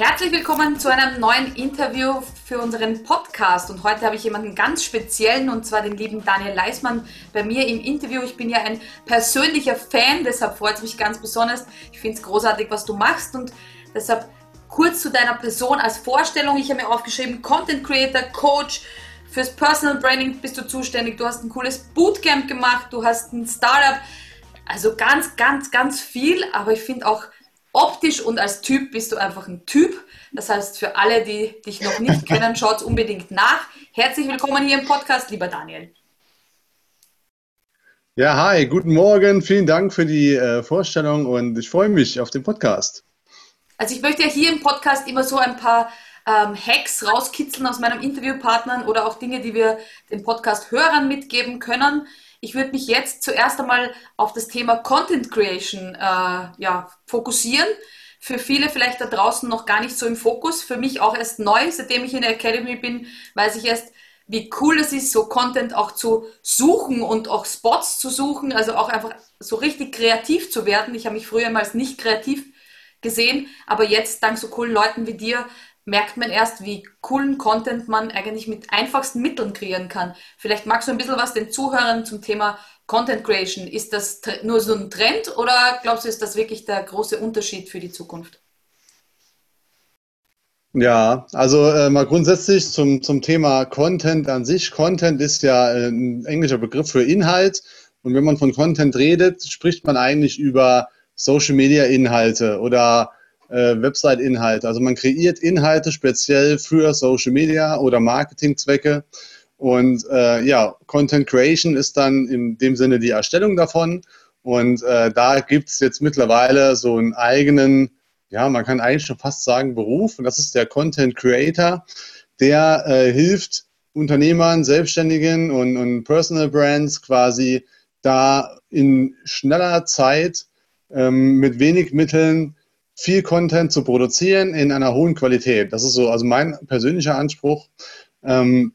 herzlich willkommen zu einem neuen Interview für unseren Podcast. Und heute habe ich jemanden ganz speziellen, und zwar den lieben Daniel Leismann bei mir im Interview. Ich bin ja ein persönlicher Fan, deshalb freut es mich ganz besonders. Ich finde es großartig, was du machst und deshalb kurz zu deiner Person als Vorstellung. Ich habe mir aufgeschrieben, Content Creator, Coach, fürs Personal Branding bist du zuständig. Du hast ein cooles Bootcamp gemacht, du hast ein Startup. Also ganz, ganz, ganz viel, aber ich finde auch optisch und als Typ bist du einfach ein Typ. Das heißt, für alle, die dich noch nicht kennen, schaut unbedingt nach. Herzlich willkommen hier im Podcast, lieber Daniel. Ja, hi, guten Morgen. Vielen Dank für die äh, Vorstellung und ich freue mich auf den Podcast. Also ich möchte ja hier im Podcast immer so ein paar ähm, Hacks rauskitzeln aus meinen Interviewpartnern oder auch Dinge, die wir den Podcast-Hörern mitgeben können. Ich würde mich jetzt zuerst einmal auf das Thema Content Creation äh, ja, fokussieren. Für viele vielleicht da draußen noch gar nicht so im Fokus. Für mich auch erst neu, seitdem ich in der Academy bin, weiß ich erst, wie cool es ist, so Content auch zu suchen und auch Spots zu suchen, also auch einfach so richtig kreativ zu werden. Ich habe mich früher mal nicht kreativ gesehen, aber jetzt dank so coolen Leuten wie dir merkt man erst, wie coolen Content man eigentlich mit einfachsten Mitteln kreieren kann. Vielleicht magst du ein bisschen was den Zuhörern zum Thema Content Creation. Ist das nur so ein Trend oder glaubst du, ist das wirklich der große Unterschied für die Zukunft? Ja, also äh, mal grundsätzlich zum, zum Thema Content an sich. Content ist ja äh, ein englischer Begriff für Inhalt. Und wenn man von Content redet, spricht man eigentlich über Social Media Inhalte oder äh, Website-Inhalte. Also man kreiert Inhalte speziell für Social Media oder Marketingzwecke. Und äh, ja, Content Creation ist dann in dem Sinne die Erstellung davon. Und äh, da gibt es jetzt mittlerweile so einen eigenen, ja, man kann eigentlich schon fast sagen Beruf. Und das ist der Content Creator, der äh, hilft Unternehmern, Selbstständigen und, und Personal Brands quasi da in schneller Zeit ähm, mit wenig Mitteln viel Content zu produzieren in einer hohen Qualität. Das ist so, also mein persönlicher Anspruch. Ähm,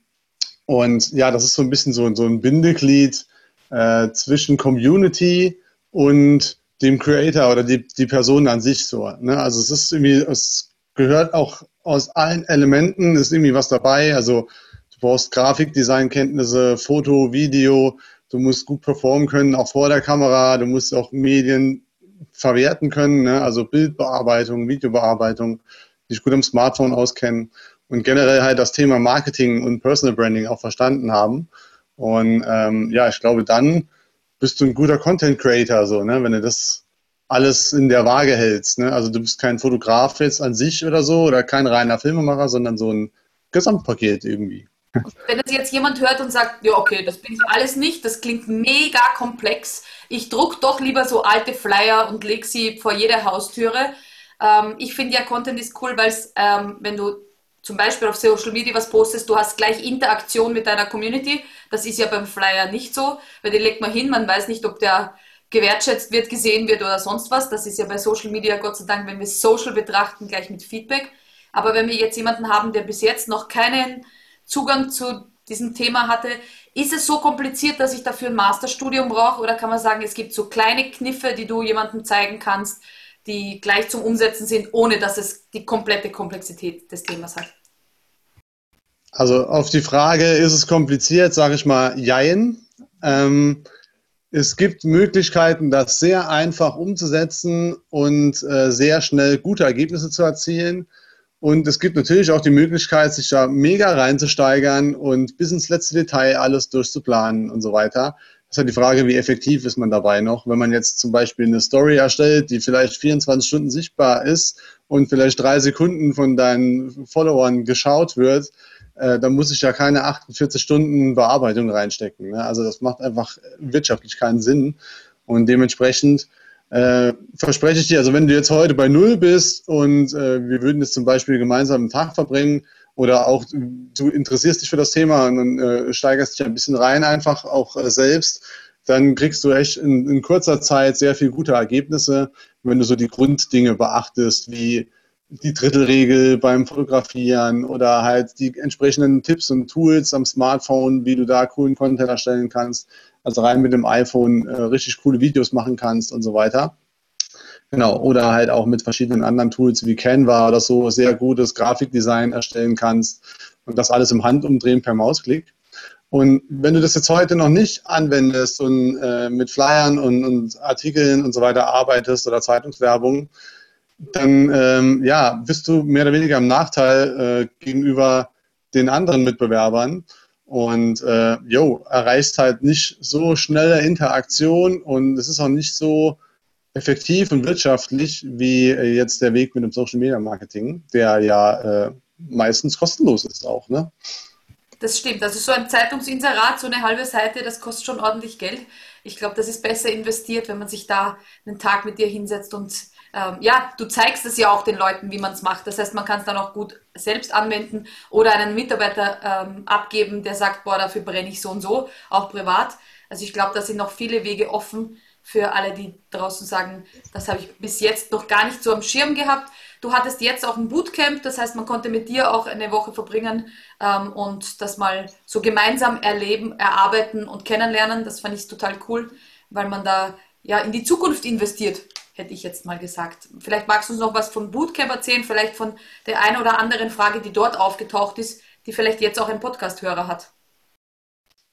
und ja, das ist so ein bisschen so, so ein Bindeglied äh, zwischen Community und dem Creator oder die, die Person an sich so. Ne? Also es ist irgendwie, es gehört auch aus allen Elementen, ist irgendwie was dabei. Also du brauchst Grafikdesign-Kenntnisse, Foto, Video, du musst gut performen können, auch vor der Kamera, du musst auch Medien verwerten können, ne? also Bildbearbeitung, Videobearbeitung, sich gut am Smartphone auskennen und generell halt das Thema Marketing und Personal Branding auch verstanden haben. Und ähm, ja, ich glaube, dann bist du ein guter Content Creator, so, ne? wenn du das alles in der Waage hältst. Ne? Also du bist kein Fotograf jetzt an sich oder so oder kein reiner Filmemacher, sondern so ein Gesamtpaket irgendwie. Wenn das jetzt jemand hört und sagt, ja, okay, das bin ich alles nicht, das klingt mega komplex, ich druck doch lieber so alte Flyer und lege sie vor jede Haustüre. Ähm, ich finde ja, Content ist cool, weil ähm, wenn du zum Beispiel auf Social Media was postest, du hast gleich Interaktion mit deiner Community. Das ist ja beim Flyer nicht so, weil den legt man hin, man weiß nicht, ob der gewertschätzt wird, gesehen wird oder sonst was. Das ist ja bei Social Media, Gott sei Dank, wenn wir Social betrachten, gleich mit Feedback. Aber wenn wir jetzt jemanden haben, der bis jetzt noch keinen Zugang zu diesem Thema hatte, ist es so kompliziert, dass ich dafür ein Masterstudium brauche oder kann man sagen, es gibt so kleine Kniffe, die du jemandem zeigen kannst, die gleich zum Umsetzen sind, ohne dass es die komplette Komplexität des Themas hat? Also auf die Frage, ist es kompliziert, sage ich mal, jein. Ähm, es gibt Möglichkeiten, das sehr einfach umzusetzen und äh, sehr schnell gute Ergebnisse zu erzielen. Und es gibt natürlich auch die Möglichkeit, sich da mega reinzusteigern und bis ins letzte Detail alles durchzuplanen und so weiter. Das ist halt die Frage, wie effektiv ist man dabei noch. Wenn man jetzt zum Beispiel eine Story erstellt, die vielleicht 24 Stunden sichtbar ist und vielleicht drei Sekunden von deinen Followern geschaut wird, äh, dann muss ich ja keine 48 Stunden Bearbeitung reinstecken. Ne? Also das macht einfach wirtschaftlich keinen Sinn. Und dementsprechend äh, verspreche ich dir, also wenn du jetzt heute bei Null bist und äh, wir würden jetzt zum Beispiel gemeinsam einen Tag verbringen oder auch du interessierst dich für das Thema und dann äh, steigerst dich ein bisschen rein einfach auch äh, selbst, dann kriegst du echt in, in, kurzer Zeit sehr viel gute Ergebnisse, wenn du so die Grunddinge beachtest, wie die Drittelregel beim Fotografieren oder halt die entsprechenden Tipps und Tools am Smartphone, wie du da coolen Content erstellen kannst also rein mit dem iPhone äh, richtig coole Videos machen kannst und so weiter. Genau, oder halt auch mit verschiedenen anderen Tools wie Canva oder so sehr gutes Grafikdesign erstellen kannst und das alles im Handumdrehen per Mausklick. Und wenn du das jetzt heute noch nicht anwendest und äh, mit Flyern und, und, Artikeln und so weiter arbeitest oder Zeitungswerbung, dann ähm, ja, bist du mehr oder weniger im Nachteil äh, gegenüber den anderen Mitbewerbern und äh, jo, erreichst halt nicht so schnelle Interaktion und es ist auch nicht so effektiv und wirtschaftlich wie äh, jetzt der Weg mit dem Social Media Marketing, der ja äh, meistens kostenlos ist auch. Ne? Das stimmt. Also so ein Zeitungsinserat, so eine halbe Seite, das kostet schon ordentlich Geld. Ich glaube, das ist besser investiert, wenn man sich da einen Tag mit dir hinsetzt und ähm, ja, du zeigst es ja auch den Leuten, wie man es macht. Das heißt, man kann es dann auch gut selbst anwenden oder einen Mitarbeiter ähm, abgeben, der sagt, boah, dafür brenne ich so und so, auch privat. Also ich glaube, da sind noch viele Wege offen für alle, die draußen sagen, das habe ich bis jetzt noch gar nicht so am Schirm gehabt. Du hattest jetzt auch ein Bootcamp, das heißt, man konnte mit dir auch eine Woche verbringen ähm, und das mal so gemeinsam erleben, erarbeiten und kennenlernen. Das fand ich total cool, weil man da ja in die Zukunft investiert hätte ich jetzt mal gesagt. Vielleicht magst du uns noch was von Bootcamp erzählen, vielleicht von der einen oder anderen Frage, die dort aufgetaucht ist, die vielleicht jetzt auch ein Podcast-Hörer hat.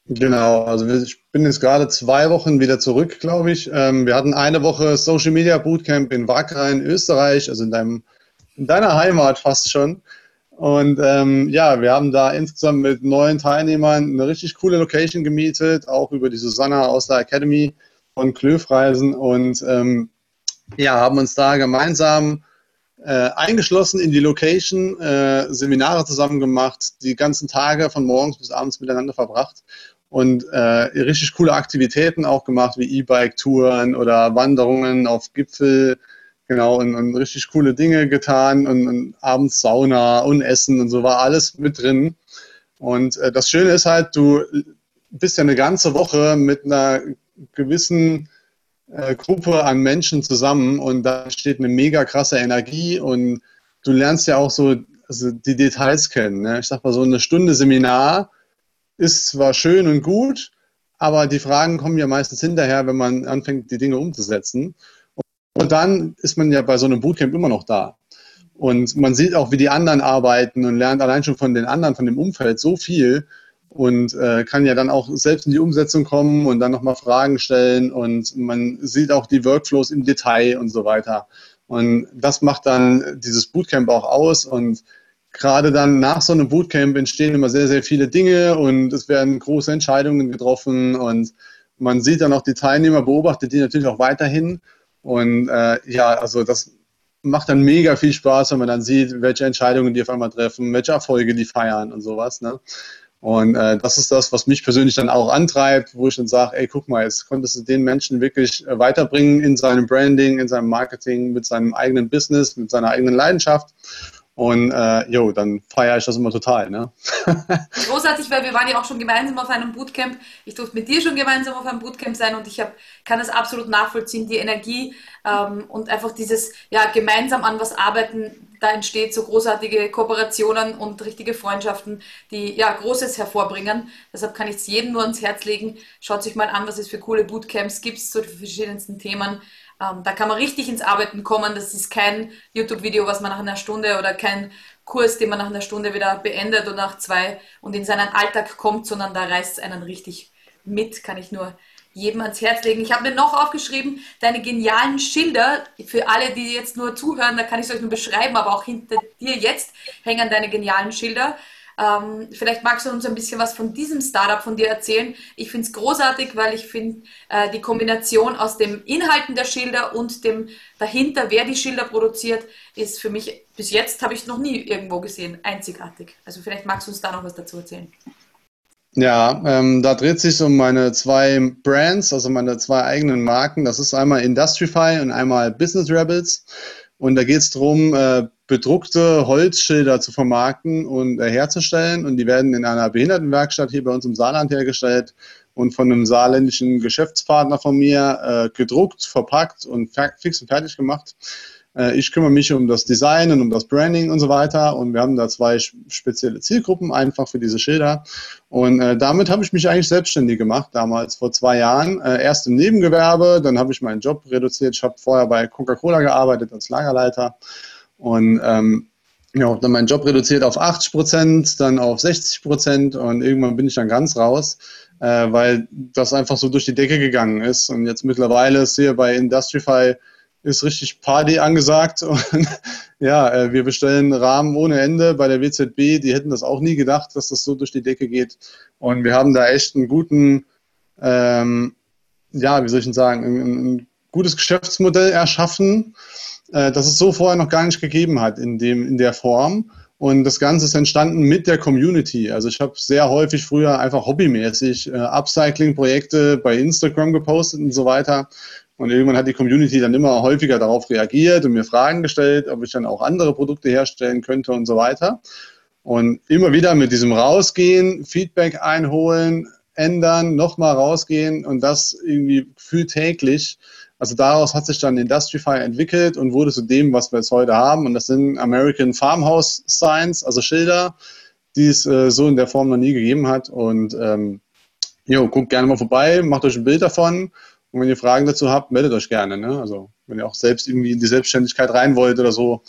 Genau, also ich bin jetzt gerade zwei Wochen wieder zurück, glaube ich. Ähm, wir hatten eine Woche Social Media Bootcamp in Wacker in Österreich, also in, deinem, in deiner Heimat fast schon. Und ähm, ja, wir haben da insgesamt mit neun Teilnehmern eine richtig coole Location gemietet, auch über die Susanna aus der Academy von Klöfreisen. Und ähm, ja, haben uns da gemeinsam äh, eingeschlossen in die Location, äh, Seminare zusammen gemacht, die ganzen Tage von morgens bis abends miteinander verbracht und äh, richtig coole Aktivitäten auch gemacht, wie E-Bike-Touren oder Wanderungen auf Gipfel, genau, und, und richtig coole Dinge getan und, und, abends Sauna und Essen und so war alles mit drin. Und äh, das Schöne ist halt, du bist ja eine ganze Woche mit einer gewissen äh, Gruppe an Menschen zusammen und da steht eine mega krasse Energie und du lernst ja auch so also die Details kennen. Ne? Ich sag mal, so eine Stunde Seminar ist zwar schön und gut, aber die Fragen kommen ja meistens hinterher, wenn man anfängt, die Dinge umzusetzen. Und dann ist man ja bei so einem Bootcamp immer noch da. Und man sieht auch, wie die anderen arbeiten und lernt allein schon von den anderen, von dem Umfeld so viel und äh, kann ja dann auch selbst in die Umsetzung kommen und dann nochmal Fragen stellen und man sieht auch die Workflows im Detail und so weiter. Und das macht dann dieses Bootcamp auch aus und gerade dann nach so einem Bootcamp entstehen immer sehr, sehr viele Dinge und es werden große Entscheidungen getroffen und man sieht dann auch die Teilnehmer, beobachtet die natürlich auch weiterhin und äh, ja, also das macht dann mega viel Spaß, wenn man dann sieht, welche Entscheidungen die auf einmal treffen, welche Erfolge die feiern und sowas. Ne? Und äh, das ist das, was mich persönlich dann auch antreibt, wo ich dann sage, ey, guck mal, jetzt konntest du den Menschen wirklich äh, weiterbringen in seinem Branding, in seinem Marketing, mit seinem eigenen Business, mit seiner eigenen Leidenschaft. Und äh, jo, dann feiere ich das immer total. Ne? Großartig, weil wir waren ja auch schon gemeinsam auf einem Bootcamp. Ich durfte mit dir schon gemeinsam auf einem Bootcamp sein und ich hab, kann das absolut nachvollziehen, die Energie ähm, und einfach dieses ja, gemeinsam an was arbeiten, da entsteht so großartige Kooperationen und richtige Freundschaften, die ja Großes hervorbringen. Deshalb kann ich es jedem nur ans Herz legen. Schaut sich mal an, was es für coole Bootcamps gibt zu den verschiedensten Themen. Ähm, da kann man richtig ins Arbeiten kommen. Das ist kein YouTube-Video, was man nach einer Stunde oder kein Kurs, den man nach einer Stunde wieder beendet oder nach zwei und in seinen Alltag kommt, sondern da reißt es einen richtig mit, kann ich nur jedem ans Herz legen. Ich habe mir noch aufgeschrieben, deine genialen Schilder, für alle, die jetzt nur zuhören, da kann ich es euch nur beschreiben, aber auch hinter dir jetzt hängen deine genialen Schilder. Ähm, vielleicht magst du uns ein bisschen was von diesem Startup von dir erzählen. Ich finde es großartig, weil ich finde äh, die Kombination aus dem Inhalten der Schilder und dem dahinter, wer die Schilder produziert, ist für mich bis jetzt habe ich noch nie irgendwo gesehen, einzigartig. Also vielleicht magst du uns da noch was dazu erzählen. Ja, ähm, da dreht sich um meine zwei Brands, also meine zwei eigenen Marken. Das ist einmal Industrify und einmal Business Rebels. Und da geht es darum, äh, bedruckte Holzschilder zu vermarkten und äh, herzustellen. Und die werden in einer Behindertenwerkstatt hier bei uns im Saarland hergestellt und von einem saarländischen Geschäftspartner von mir äh, gedruckt, verpackt und fix und fertig gemacht. Äh, ich kümmere mich um das Design und um das Branding und so weiter. Und wir haben da zwei spezielle Zielgruppen einfach für diese Schilder. Und äh, damit habe ich mich eigentlich selbstständig gemacht, damals vor zwei Jahren. Äh, erst im Nebengewerbe, dann habe ich meinen Job reduziert. Ich habe vorher bei Coca-Cola gearbeitet als Lagerleiter. Und ähm, ja, habe dann meinen Job reduziert auf 80 Prozent, dann auf 60 Prozent und irgendwann bin ich dann ganz raus, äh, weil das einfach so durch die Decke gegangen ist. Und jetzt mittlerweile ist hier bei Industrify ist richtig Party angesagt. Und ja, äh, wir bestellen Rahmen ohne Ende bei der WZB. Die hätten das auch nie gedacht, dass das so durch die Decke geht. Und wir haben da echt einen guten, ähm, ja, wie soll ich denn sagen, ein, ein gutes Geschäftsmodell erschaffen, äh, das es so vorher noch gar nicht gegeben hat in, dem, in der Form. Und das Ganze ist entstanden mit der Community. Also ich habe sehr häufig früher einfach hobbymäßig äh, Upcycling-Projekte bei Instagram gepostet und so weiter. Und irgendwann hat die Community dann immer häufiger darauf reagiert und mir Fragen gestellt, ob ich dann auch andere Produkte herstellen könnte und so weiter. Und immer wieder mit diesem Rausgehen, Feedback einholen, ändern, nochmal rausgehen und das irgendwie gefühlt täglich. Also daraus hat sich dann Industrify entwickelt und wurde zu dem, was wir jetzt heute haben. Und das sind American Farmhouse Signs, also Schilder, die es äh, so in der Form noch nie gegeben hat. Und ähm, jo, guckt gerne mal vorbei, macht euch ein Bild davon und wenn ihr Fragen dazu habt, meldet euch gerne. Ne? Also wenn ihr auch selbst irgendwie in die Selbstständigkeit rein wollt oder so,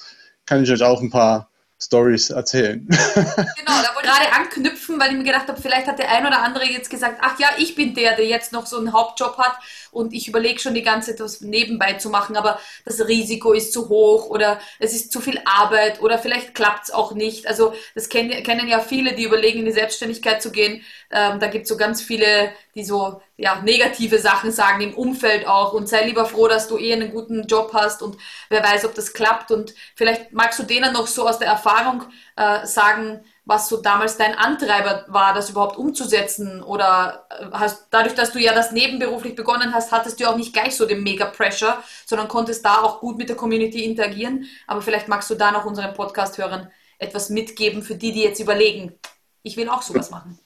kann ich euch auch ein paar Stories erzählen. Genau, da gerade anknüpfen, weil ich mir gedacht habe, vielleicht hat der ein oder andere jetzt gesagt, ach ja, ich bin der, der jetzt noch so einen Hauptjob hat und ich überlege schon die ganze Zeit, was nebenbei zu machen, aber das Risiko ist zu hoch oder es ist zu viel Arbeit oder vielleicht klappt es auch nicht. Also das kennen, kennen ja viele, die überlegen, in die Selbstständigkeit zu gehen. Ähm, da gibt es so ganz viele, die so ja, negative Sachen sagen im Umfeld auch und sei lieber froh, dass du eh einen guten Job hast und wer weiß, ob das klappt. Und vielleicht magst du denen noch so aus der Erfahrung äh, sagen, was so damals dein Antreiber war, das überhaupt umzusetzen? Oder äh, hast, dadurch, dass du ja das nebenberuflich begonnen hast, hattest du auch nicht gleich so den Mega-Pressure, sondern konntest da auch gut mit der Community interagieren. Aber vielleicht magst du da noch unseren Podcast-Hörern etwas mitgeben für die, die jetzt überlegen, ich will auch sowas machen.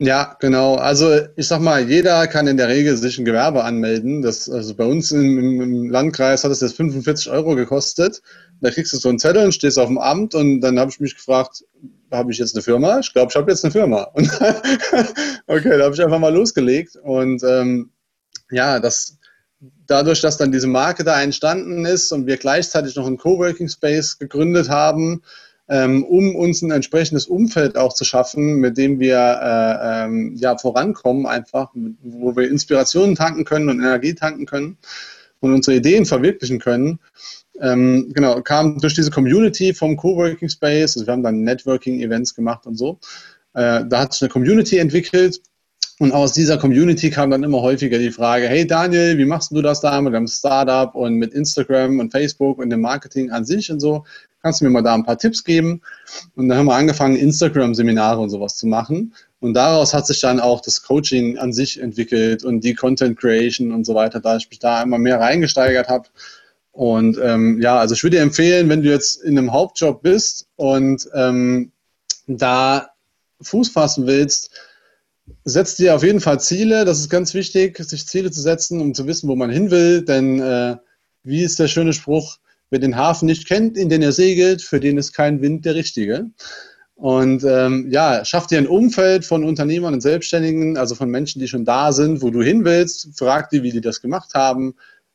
Ja, genau. Also ich sag mal, jeder kann in der Regel sich ein Gewerbe anmelden. Das, also bei uns im, im Landkreis hat es jetzt 45 Euro gekostet. Da kriegst du so einen Zettel und stehst auf dem Amt und dann habe ich mich gefragt, habe ich jetzt eine Firma? Ich glaube, ich habe jetzt eine Firma. Und okay, da habe ich einfach mal losgelegt. Und ähm, ja, das, dadurch, dass dann diese Marke da entstanden ist und wir gleichzeitig noch einen Coworking Space gegründet haben, ähm, um uns ein entsprechendes Umfeld auch zu schaffen, mit dem wir äh, ähm, ja, vorankommen, einfach, wo wir Inspirationen tanken können und Energie tanken können und unsere Ideen verwirklichen können, ähm, genau, kam durch diese Community vom Coworking Space, also wir haben dann Networking-Events gemacht und so. Äh, da hat sich eine Community entwickelt und aus dieser Community kam dann immer häufiger die Frage, hey Daniel, wie machst du das da mit deinem Startup und mit Instagram und Facebook und dem Marketing an sich und so? Kannst du mir mal da ein paar Tipps geben? Und dann haben wir angefangen, Instagram-Seminare und sowas zu machen. Und daraus hat sich dann auch das Coaching an sich entwickelt und die Content Creation und so weiter, da ich mich da immer mehr reingesteigert habe. Und ähm, ja, also ich würde dir empfehlen, wenn du jetzt in einem Hauptjob bist und ähm, da Fuß fassen willst, setz dir auf jeden Fall Ziele. Das ist ganz wichtig, sich Ziele zu setzen, um zu wissen, wo man hin will. Denn äh, wie ist der schöne Spruch, wer den Hafen nicht kennt, in den er segelt, für den ist kein Wind der richtige. Und ähm, ja, schaff dir ein Umfeld von Unternehmern und Selbstständigen, also von Menschen, die schon da sind, wo du hin willst. Frag die, wie die das gemacht haben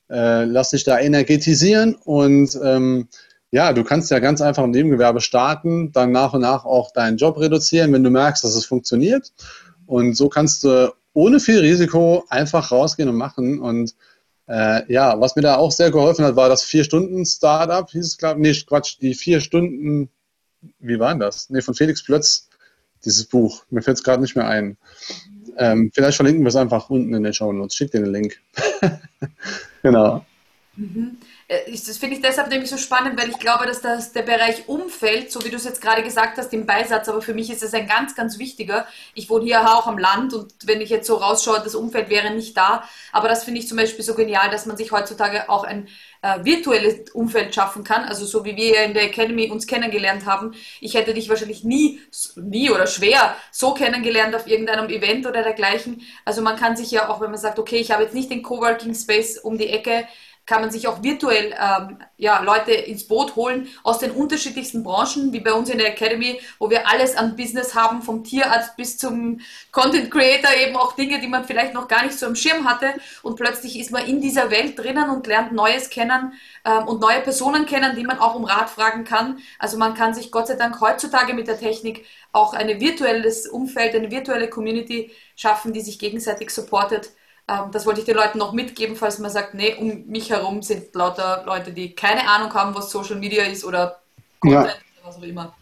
äh, lass dich da energetisieren und ähm, ja, du kannst ja ganz einfach im Nebengewerbe starten, dann nach und nach auch deinen Job reduzieren, wenn du merkst, dass es funktioniert. Und so kannst du ohne viel Risiko einfach rausgehen und machen. Und äh, ja, was mir da auch sehr geholfen hat, war das Vier-Stunden-Startup, hieß es, glaube ich. Nee, Quatsch, die vier Stunden, wie war das? Nee, von Felix Plötz, dieses Buch. Mir fällt es gerade nicht mehr ein. Ähm, vielleicht verlinken wir es einfach unten in den Show Notes. Schick dir den Link. genau. Mhm. Äh, das finde ich deshalb nämlich so spannend, weil ich glaube, dass das der Bereich Umfeld, so wie du es jetzt gerade gesagt hast, im Beisatz, aber für mich ist es ein ganz, ganz wichtiger. Ich wohne hier auch am Land und wenn ich jetzt so rausschaue, das Umfeld wäre nicht da. Aber das finde ich zum Beispiel so genial, dass man sich heutzutage auch ein äh, virtuelles Umfeld schaffen kann. Also so wie wir in der Academy uns kennengelernt haben. Ich hätte dich wahrscheinlich nie, nie oder schwer so kennengelernt auf irgendeinem Event oder dergleichen. Also man kann sich ja auch, wenn man sagt, okay, ich habe jetzt nicht den Coworking Space um die Ecke, kann man sich auch virtuell ähm, ja, Leute ins Boot holen aus den unterschiedlichsten Branchen, wie bei uns in der Academy, wo wir alles an Business haben, vom Tierarzt bis zum Content Creator, eben auch Dinge, die man vielleicht noch gar nicht so im Schirm hatte. Und plötzlich ist man in dieser Welt drinnen und lernt Neues kennen ähm, und neue Personen kennen, die man auch um Rat fragen kann. Also man kann sich Gott sei Dank heutzutage mit der Technik auch ein virtuelles Umfeld, eine virtuelle Community schaffen, die sich gegenseitig supportet ähm, das wollte ich den Leuten noch mitgeben, falls man sagt, nee, um mich herum sind lauter Leute, die keine Ahnung haben, was Social Media ist oder Content ja. oder was auch immer.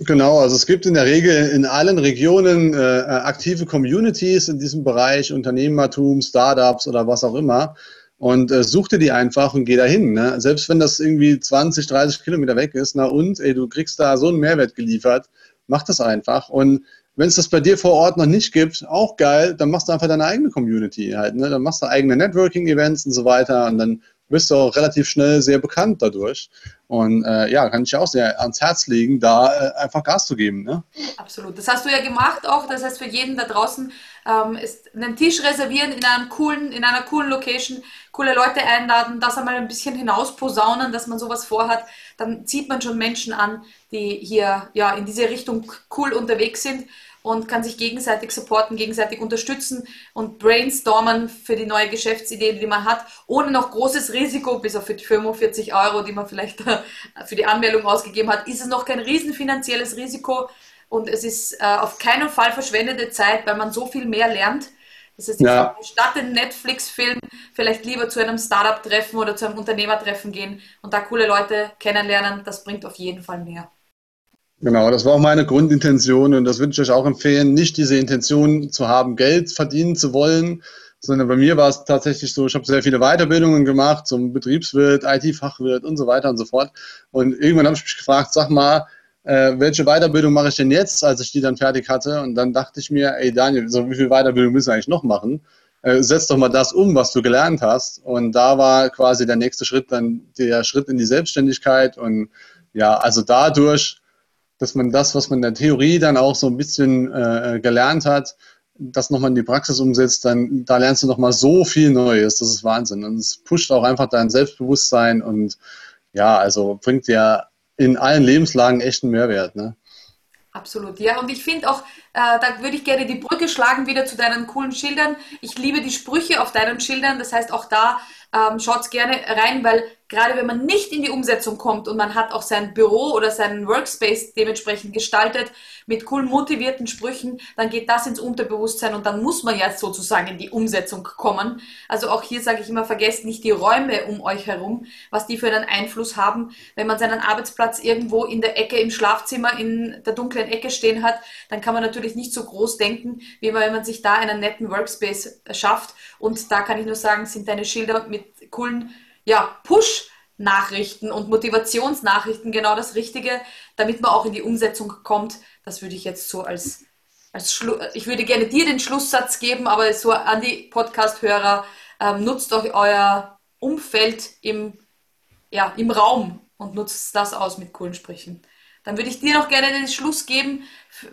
Genau, also es gibt in der Regel in allen Regionen äh, aktive Communities in diesem Bereich, Unternehmertum, Startups oder was auch immer. Und äh, such dir die einfach und geh dahin. Ne? Selbst wenn das irgendwie 20, 30 Kilometer weg ist, na und, ey, du kriegst da so einen Mehrwert geliefert, mach das einfach. Und wenn es das bei dir vor Ort noch nicht gibt, auch geil, dann machst du einfach deine eigene Community halt. Ne? Dann machst du eigene Networking-Events und so weiter und dann wirst du auch relativ schnell sehr bekannt dadurch. Und äh, ja, kann ich auch sehr ans Herz legen, da äh, einfach Gas zu geben. Ne? Absolut. Das hast du ja gemacht auch. Das heißt, für jeden da draußen ähm, ist einen Tisch reservieren in einem coolen, in einer coolen Location, coole Leute einladen, das einmal ein bisschen hinaus posaunen, dass man sowas vorhat. Dann zieht man schon Menschen an, die hier ja in diese Richtung cool unterwegs sind und kann sich gegenseitig supporten, gegenseitig unterstützen und brainstormen für die neue Geschäftsidee, die man hat, ohne noch großes Risiko, bis auf die 45 Euro, die man vielleicht für die Anmeldung ausgegeben hat, ist es noch kein riesen finanzielles Risiko und es ist äh, auf keinen Fall verschwendete Zeit, weil man so viel mehr lernt. Das heißt, ja. statt den Netflix-Film vielleicht lieber zu einem Startup-Treffen oder zu einem Unternehmertreffen gehen und da coole Leute kennenlernen, das bringt auf jeden Fall mehr. Genau, das war auch meine Grundintention und das würde ich euch auch empfehlen, nicht diese Intention zu haben, Geld verdienen zu wollen, sondern bei mir war es tatsächlich so, ich habe sehr viele Weiterbildungen gemacht zum Betriebswirt, IT-Fachwirt und so weiter und so fort. Und irgendwann habe ich mich gefragt, sag mal, äh, welche Weiterbildung mache ich denn jetzt, als ich die dann fertig hatte? Und dann dachte ich mir, ey Daniel, so wie viel Weiterbildung müssen wir eigentlich noch machen? Äh, setz doch mal das um, was du gelernt hast. Und da war quasi der nächste Schritt dann der Schritt in die Selbstständigkeit. Und ja, also dadurch dass man das, was man in der Theorie dann auch so ein bisschen äh, gelernt hat, das nochmal in die Praxis umsetzt, dann da lernst du nochmal so viel Neues. Das ist Wahnsinn. Und es pusht auch einfach dein Selbstbewusstsein und ja, also bringt dir in allen Lebenslagen echten Mehrwert. Ne? Absolut, ja. Und ich finde auch, äh, da würde ich gerne die Brücke schlagen wieder zu deinen coolen Schildern. Ich liebe die Sprüche auf deinen Schildern. Das heißt, auch da ähm, schaut gerne rein, weil gerade wenn man nicht in die Umsetzung kommt und man hat auch sein Büro oder seinen Workspace dementsprechend gestaltet mit cool motivierten Sprüchen, dann geht das ins Unterbewusstsein und dann muss man ja sozusagen in die Umsetzung kommen. Also auch hier sage ich immer, vergesst nicht die Räume um euch herum, was die für einen Einfluss haben. Wenn man seinen Arbeitsplatz irgendwo in der Ecke im Schlafzimmer in der dunklen Ecke stehen hat, dann kann man natürlich nicht so groß denken, wie wenn man sich da einen netten Workspace schafft. Und da kann ich nur sagen, sind deine Schilder mit coolen ja, Push-Nachrichten und Motivationsnachrichten genau das Richtige, damit man auch in die Umsetzung kommt. Das würde ich jetzt so als, als Schlu ich würde gerne dir den Schlusssatz geben, aber so an die Podcast-Hörer, ähm, nutzt euch euer Umfeld im, ja, im Raum und nutzt das aus mit coolen Sprüchen. Dann würde ich dir noch gerne den Schluss geben,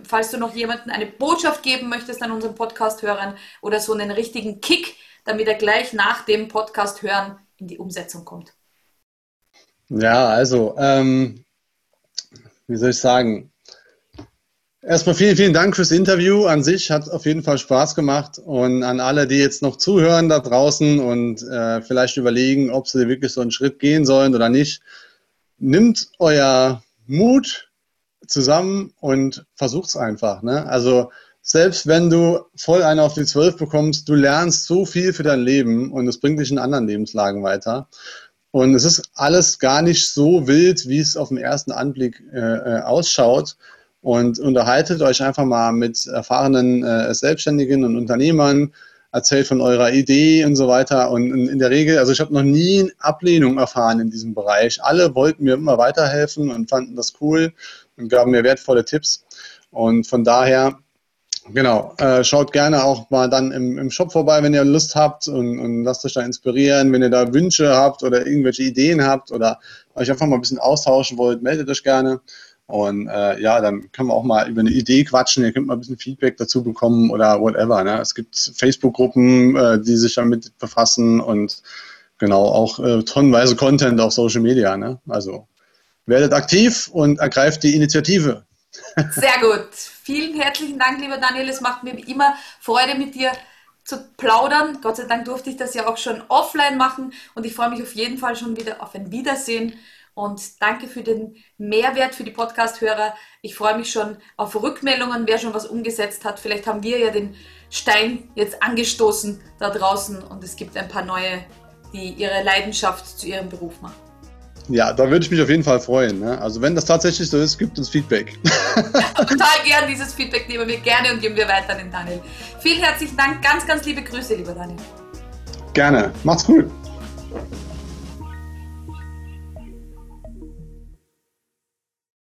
falls du noch jemanden eine Botschaft geben möchtest an unseren Podcast-Hörern oder so einen richtigen Kick, damit er gleich nach dem Podcast hören in die Umsetzung kommt? Ja, also, ähm, wie soll ich sagen? Erstmal vielen, vielen Dank fürs Interview an sich. Hat auf jeden Fall Spaß gemacht. Und an alle, die jetzt noch zuhören da draußen und äh, vielleicht überlegen, ob sie wirklich so einen Schritt gehen sollen oder nicht, nimmt euer Mut zusammen und versucht es einfach. Ne? Also selbst wenn du voll eine auf die Zwölf bekommst, du lernst so viel für dein Leben und es bringt dich in anderen Lebenslagen weiter. Und es ist alles gar nicht so wild, wie es auf den ersten Anblick äh, äh, ausschaut. Und unterhaltet euch einfach mal mit erfahrenen äh, Selbstständigen und Unternehmern, erzählt von eurer Idee und so weiter. Und in, in der Regel, also ich habe noch nie Ablehnung erfahren in diesem Bereich. Alle wollten mir immer weiterhelfen und fanden das cool und gaben mir wertvolle Tipps. Und von daher Genau, äh, schaut gerne auch mal dann im, im Shop vorbei, wenn ihr Lust habt und, und, lasst euch da inspirieren. Wenn ihr da Wünsche habt oder irgendwelche Ideen habt oder euch einfach mal ein bisschen austauschen wollt, meldet euch gerne. Und äh, ja, dann können wir auch mal über eine Idee quatschen. Ihr könnt mal ein bisschen Feedback dazu bekommen oder whatever. Ne? Es gibt Facebook-Gruppen, äh, die sich damit befassen und genau, auch äh, tonnenweise Content auf Social Media. Ne? Also werdet aktiv und ergreift die Initiative. Sehr gut. Vielen herzlichen Dank, lieber Daniel. Es macht mir immer Freude, mit dir zu plaudern. Gott sei Dank durfte ich das ja auch schon offline machen und ich freue mich auf jeden Fall schon wieder auf ein Wiedersehen. Und danke für den Mehrwert für die Podcast-Hörer. Ich freue mich schon auf Rückmeldungen, wer schon was umgesetzt hat. Vielleicht haben wir ja den Stein jetzt angestoßen da draußen und es gibt ein paar neue, die ihre Leidenschaft zu ihrem Beruf machen. Ja, da würde ich mich auf jeden Fall freuen. Ne? Also wenn das tatsächlich so ist, gibt uns Feedback. Ja, total gern, dieses Feedback nehmen wir gerne und geben wir weiter an den Daniel. Vielen herzlichen Dank, ganz, ganz liebe Grüße, lieber Daniel. Gerne, macht's gut.